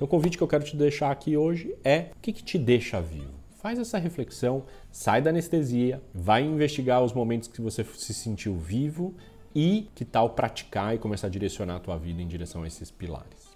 Então o convite que eu quero te deixar aqui hoje é o que, que te deixa vivo? Faz essa reflexão, sai da anestesia, vai investigar os momentos que você se sentiu vivo e que tal praticar e começar a direcionar a tua vida em direção a esses pilares.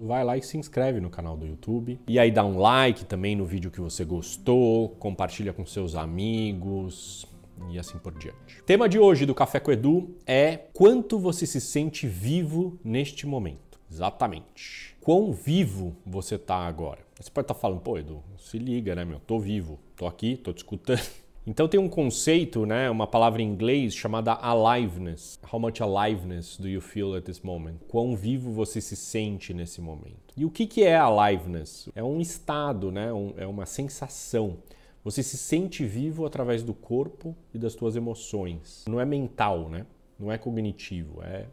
Vai lá e se inscreve no canal do YouTube. E aí dá um like também no vídeo que você gostou, compartilha com seus amigos e assim por diante. Tema de hoje do Café com Edu é quanto você se sente vivo neste momento. Exatamente. Quão vivo você está agora? Você pode estar tá falando, pô, Edu, se liga, né, meu? Tô vivo, tô aqui, tô te escutando. Então tem um conceito, né, uma palavra em inglês chamada aliveness. How much aliveness do you feel at this moment? Quão vivo você se sente nesse momento? E o que, que é aliveness? É um estado, né, um, é uma sensação. Você se sente vivo através do corpo e das suas emoções. Não é mental, né? Não é cognitivo, é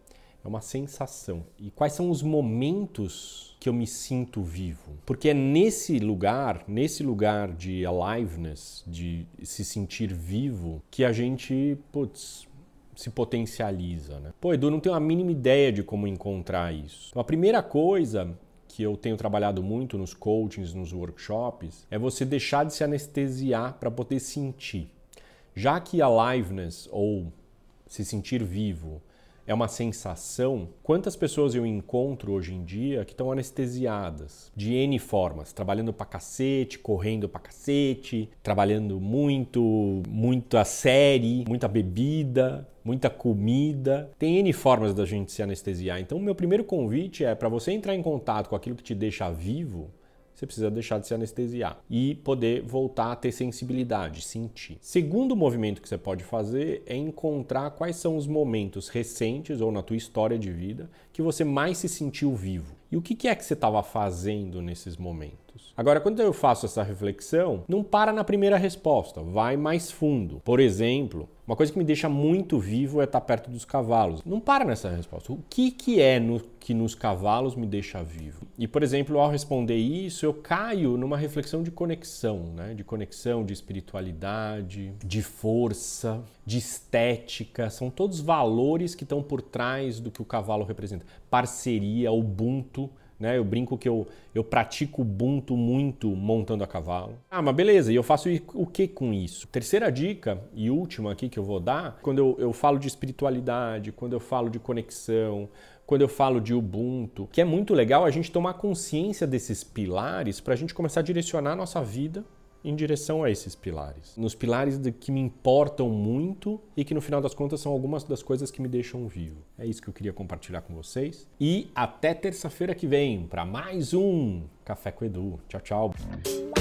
é uma sensação. E quais são os momentos que eu me sinto vivo? Porque é nesse lugar, nesse lugar de aliveness, de se sentir vivo, que a gente, putz, se potencializa, né? Pô, Edu, não tenho a mínima ideia de como encontrar isso. Então, a primeira coisa que eu tenho trabalhado muito nos coachings, nos workshops, é você deixar de se anestesiar para poder sentir. Já que aliveness ou se sentir vivo é uma sensação. Quantas pessoas eu encontro hoje em dia que estão anestesiadas de N formas, trabalhando pra cacete, correndo pra cacete, trabalhando muito, muita série, muita bebida, muita comida. Tem N formas da gente se anestesiar. Então, o meu primeiro convite é para você entrar em contato com aquilo que te deixa vivo você precisa deixar de se anestesiar e poder voltar a ter sensibilidade, sentir. Segundo movimento que você pode fazer é encontrar quais são os momentos recentes ou na tua história de vida que você mais se sentiu vivo. E o que é que você estava fazendo nesses momentos? Agora, quando eu faço essa reflexão, não para na primeira resposta, vai mais fundo. Por exemplo, uma coisa que me deixa muito vivo é estar perto dos cavalos. Não para nessa resposta. O que, que é no, que nos cavalos me deixa vivo? E, por exemplo, ao responder isso, eu caio numa reflexão de conexão, né? de conexão, de espiritualidade, de força, de estética. São todos valores que estão por trás do que o cavalo representa. Parceria, Ubuntu né? Eu brinco que eu, eu pratico Ubuntu muito montando a cavalo. Ah, mas beleza, e eu faço o que com isso? Terceira dica e última aqui que eu vou dar, quando eu, eu falo de espiritualidade, quando eu falo de conexão, quando eu falo de Ubuntu, que é muito legal a gente tomar consciência desses pilares para a gente começar a direcionar a nossa vida em direção a esses pilares. Nos pilares que me importam muito e que no final das contas são algumas das coisas que me deixam vivo. É isso que eu queria compartilhar com vocês. E até terça-feira que vem para mais um Café com Edu. Tchau, tchau.